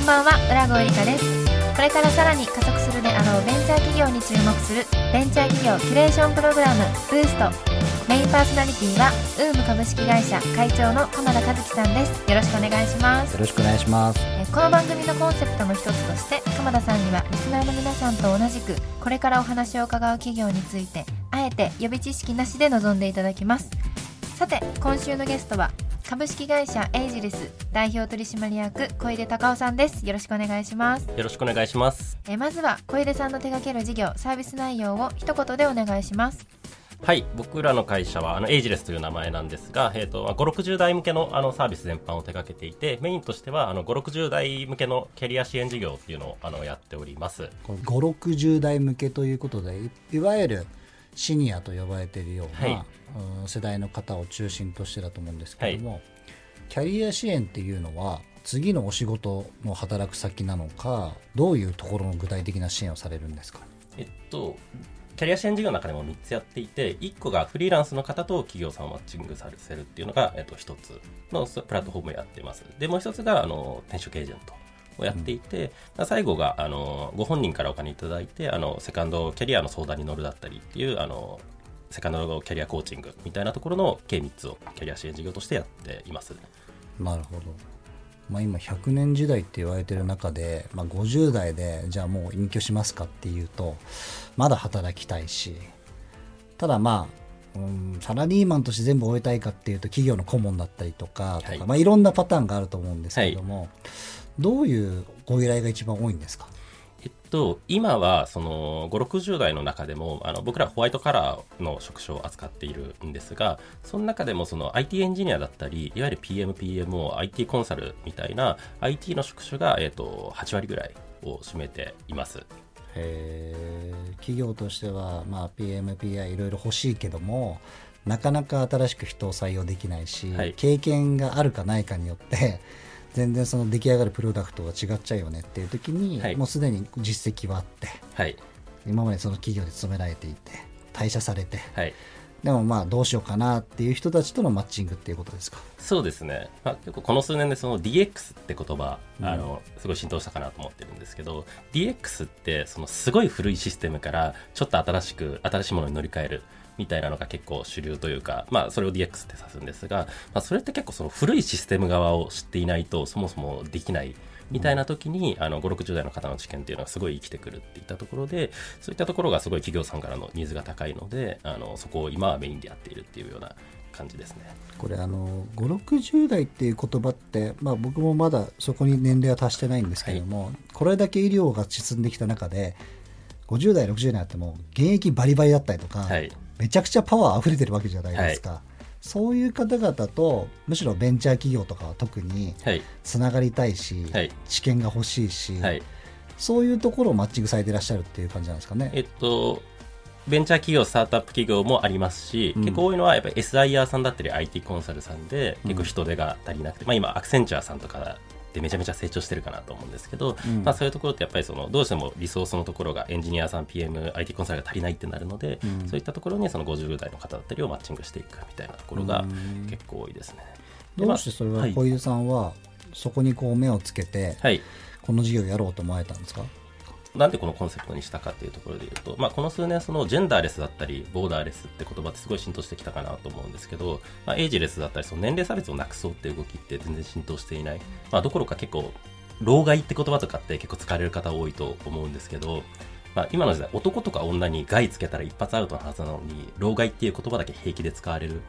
こんばんは浦郷理香です。これからさらに加速するであろうベンチャー企業に注目するベンチャー企業キュレーションプログラムブースト。メインパーソナリティはウーム株式会社会長の鎌田和樹さんです。よろしくお願いします。よろしくお願いします。えこの番組のコンセプトの一つとして鎌田さんにはリスナーの皆さんと同じくこれからお話を伺う企業についてあえて予備知識なしで臨んでいただきます。さて今週のゲストは株式会社エイジレス代表取締役小出隆夫さんです。よろしくお願いします。よろしくお願いします。えまずは小出さんの手掛ける事業サービス内容を一言でお願いします。はい僕らの会社はあのエイジレスという名前なんですが、えーと、560代向けのあのサービス全般を手掛けていてメインとしてはあの560代向けのキャリア支援事業っていうのをあのやっております。560代向けということでいわゆるシニアと呼ばれているような、はい、世代の方を中心としてだと思うんですけども、はい、キャリア支援っていうのは次のお仕事の働く先なのかどういうところの具体的な支援をされるんですか？えっとキャリア支援事業の中でも3つやっていて、1個がフリーランスの方と企業さんをマッチングさせるっていうのが、えっと、1つのプラットフォームをやっています。で、もう1つが、あの、転職エージェントをやっていて、うん、最後が、あの、ご本人からお金いただいて、あの、セカンドキャリアの相談に乗るだったりっていう、あの、セカンドキャリアコーチングみたいなところの計3つをキャリア支援事業としてやっています。なるほど。まあ、今100年時代って言われてる中で、まあ、50代でじゃあもう隠居しますかっていうとまだ働きたいしただまあ、うん、サラリーマンとして全部終えたいかっていうと企業の顧問だったりとかはいまあ、いろんなパターンがあると思うんですけれども、はい、どういうご依頼が一番多いんですか？えっと、今はその5、60代の中でもあの僕らホワイトカラーの職種を扱っているんですが、その中でもその IT エンジニアだったり、いわゆる PM、PMO、IT コンサルみたいな IT の職種が、えっと、8割ぐらいを占めています。え企業としては、まあ、PMPI いろいろ欲しいけどもなかなか新しく人を採用できないし、はい、経験があるかないかによって全然その出来上がるプロダクトが違っちゃうよねっていう時に、はい、もうすでに実績はあって、はい、今までその企業で勤められていて退社されて、はい、でもまあどうしようかなっていう人たちとのマッチングっていうことですか？そうですね、まあ、結構この数年でその DX って言葉、うん、あのすごい浸透したかなと思ってるんですけど DX ってそのすごい古いシステムからちょっと新しく新しいものに乗り換えるみたいなのが結構主流というか、まあ、それを DX って指すんですが、まあ、それって結構その古いシステム側を知っていないとそもそもできないみたいな時に、あの、5、60代の方の知見っていうのがすごい生きてくるっていったところで、そういったところがすごい企業さんからのニーズが高いので、あの、そこを今はメインでやっているっていうような感じですね。これあの560代っていう言葉って、まあ、僕もまだそこに年齢は達してないんですけども、はい、これだけ医療が進んできた中で50代60代あっても現役バリバリだったりとか、はい、めちゃくちゃパワー溢れてるわけじゃないですか、はい、そういう方々とむしろベンチャー企業とかは特につながりたいし、はい、知見が欲しいし、はい、そういうところをマッチングされていらっしゃるっていう感じなんですかね。えっとベンチャー企業、スタートアップ企業もありますし、うん、結構多いのはやっぱり SIR さんだったり IT コンサルさんで結構人手が足りなくて、うん、まあ今アクセンチュアさんとかでめちゃめちゃ成長してるかなと思うんですけど、うん、まあ、そういうところってやっぱりそのどうしてもリソースのところがエンジニアさん PM、IT コンサルが足りないってなるので、うん、そういったところにその50代の方だったりをマッチングしていくみたいなところが結構多いですね。どうしてそれは小出さんはそこにこう目をつけて、はい、この事業をやろうと思われたんですか？なんでこのコンセプトにしたかっていうところで言うと、まあ、この数年そのジェンダーレスだったりボーダーレスって言葉ってすごい浸透してきたかなと思うんですけど、まあ、エイジレスだったりその年齢差別をなくそうっていう動きって全然浸透していない、まあ、どころか結構老害って言葉とかって結構使われる方多いと思うんですけど、まあ、今の時代男とか女に害つけたら一発アウトのはずなのに老害っていう言葉だけ平気で使われる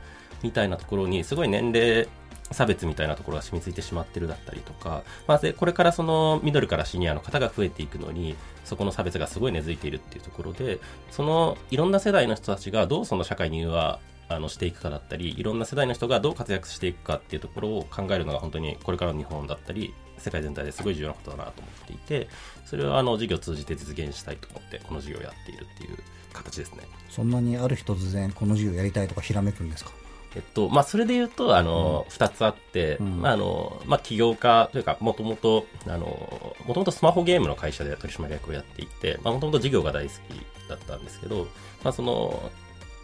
みたいなところにすごい年齢差別みたいなところが染みついてしまってるだったりとか、まあ、でこれからそのミドルからシニアの方が増えていくのにそこの差別がすごい根付いているっていうところでそのいろんな世代の人たちがどうその社会にはあのしていくかだったりいろんな世代の人がどう活躍していくかっていうところを考えるのが本当にこれからの日本だったり世界全体ですごい重要なことだなと思っていてそれをあの事業を通じて実現したいと思ってこの事業をやっているっていう形ですね。そんなにある日突然この事業やりたいとかひらめくんですか？えっとまあ、それで言うと、あの、二、うん、つあって、うん、まあ、あの、まあ、起業家というか、もともと、あの、もともとスマホゲームの会社で取締役をやっていて、まあ、もともと事業が大好きだったんですけど、まあ、その、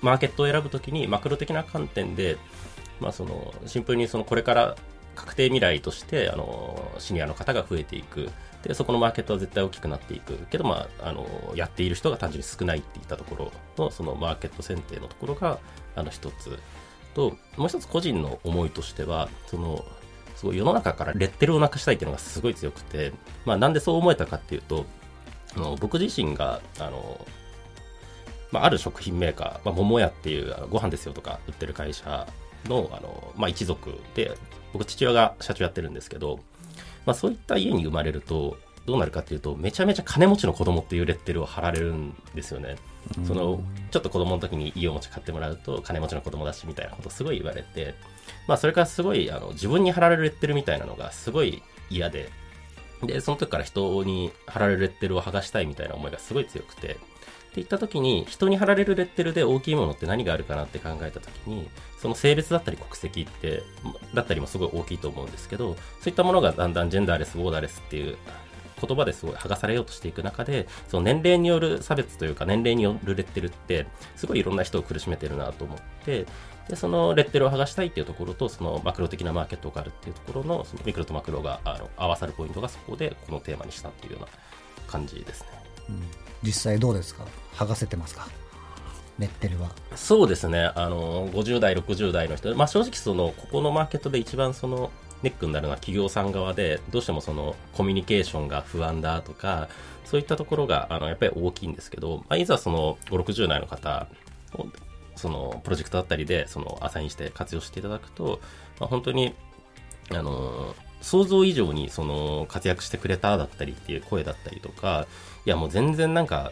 マーケットを選ぶときに、マクロ的な観点で、まあ、その、シンプルにその、これから確定未来としてあのシニアの方が増えていく。でそこのマーケットは絶対大きくなっていく。けど、まあ、あのやっている人が単純に少ないっていったところのそのマーケット選定のところがあの一つともう一つ個人の思いとしてはそのすごい世の中からレッテルをなくしたいっていうのがすごい強くて、まあ、なんでそう思えたかっていうとあの僕自身があのまあ、ある食品メーカー、まあ、桃屋っていうご飯ですよとか売ってる会社のあの、まあ、一族で僕父親が社長やってるんですけど、まあ、そういった家に生まれるとどうなるかっていうとめちゃめちゃ金持ちの子供っていうレッテルを貼られるんですよね。そのちょっと子供の時に家を持ち買ってもらうと金持ちの子供だしみたいなことすごい言われて、まあ、それからすごいあの自分に貼られるレッテルみたいなのがすごい嫌ででその時から人に貼られるレッテルを剥がしたいみたいな思いがすごい強くてっていった時に人に貼られるレッテルで大きいものって何があるかなって考えた時にその性別だったり国籍ってだったりもすごい大きいと思うんですけどそういったものがだんだんジェンダーレスボーダーレスっていう言葉ですごい剥がされようとしていく中でその年齢による差別というか年齢によるレッテルってすごいいろんな人を苦しめてるなと思ってでそのレッテルを剥がしたいっていうところとそのマクロ的なマーケットがあるっていうところのそのミクロとマクロがあの合わさるポイントがそこでこのテーマにしたっていうような感じですね。うん。実際どうですか？剥がせてますか？レッテルは。そうですね。あの50代60代の人、まあ、正直そのここのマーケットで一番そのネックになるのは企業さん側でどうしてもそのコミュニケーションが不安だとかそういったところがあのやっぱり大きいんですけど、まあ、いざその560代の方そのプロジェクトだったりでそのアサインして活用していただくと、まあ、本当にあの想像以上にその活躍してくれただったりっていう声だったりとかいやもう全然なんか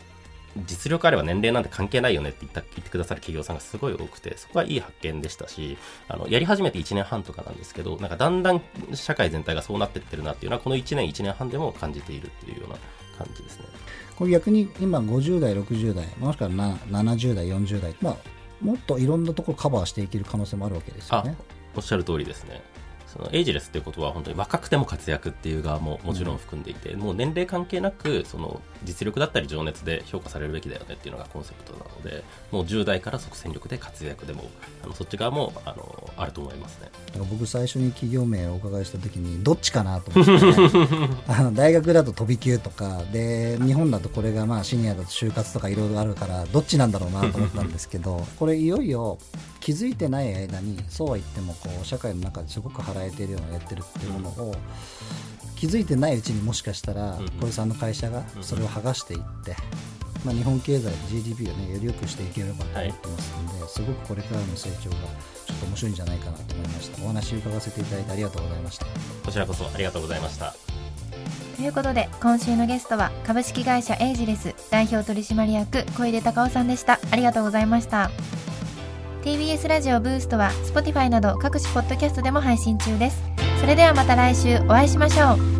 実力あれば年齢なんて関係ないよねって言った言ってくださる企業さんがすごい多くてそこはいい発見でしたしあのやり始めて1年半とかなんですけどなんかだんだん社会全体がそうなってってるなっていうのはこの1年1年半でも感じているっていうような感じですね。これ逆に今50代60代もしくは70代40代まあもっといろんなところカバーしていける可能性もあるわけですよね。おっしゃる通りですねそのエイジレスっていうことは本当に若くても活躍っていう側ももちろん含んでいて、うん、もう年齢関係なくその実力だったり情熱で評価されるべきだよねっていうのがコンセプトなのでもう10代から即戦力で活躍でもあのそっち側もあのあると思いますね。僕最初に企業名をお伺いした時にどっちかなと思って、ね、あの大学だと飛び級とかで日本だとこれがまあシニアだと就活とかいろいろあるからどっちなんだろうなと思ったんですけどこれいよいよ気づいてない間にそうは言ってもこう社会の中ですごく払えてるようなやってるっていうものを気づいてないうちにもしかしたら小井さんの会社がそれを剥がしていって、まあ、日本経済 GDP を、ね、より良くしていければと思ってますので、すごくこれからの成長がちょっと面白いんじゃないかなと思いました。お話伺わせていただいてありがとうございました。こちらこそありがとうございました。ということで今週のゲストは株式会社エイジレス代表取締役小出隆夫さんでした。ありがとうございました TBS ラジオブーストは Spotify など各種ポッドキャストでも配信中です。それではまた来週お会いしましょう。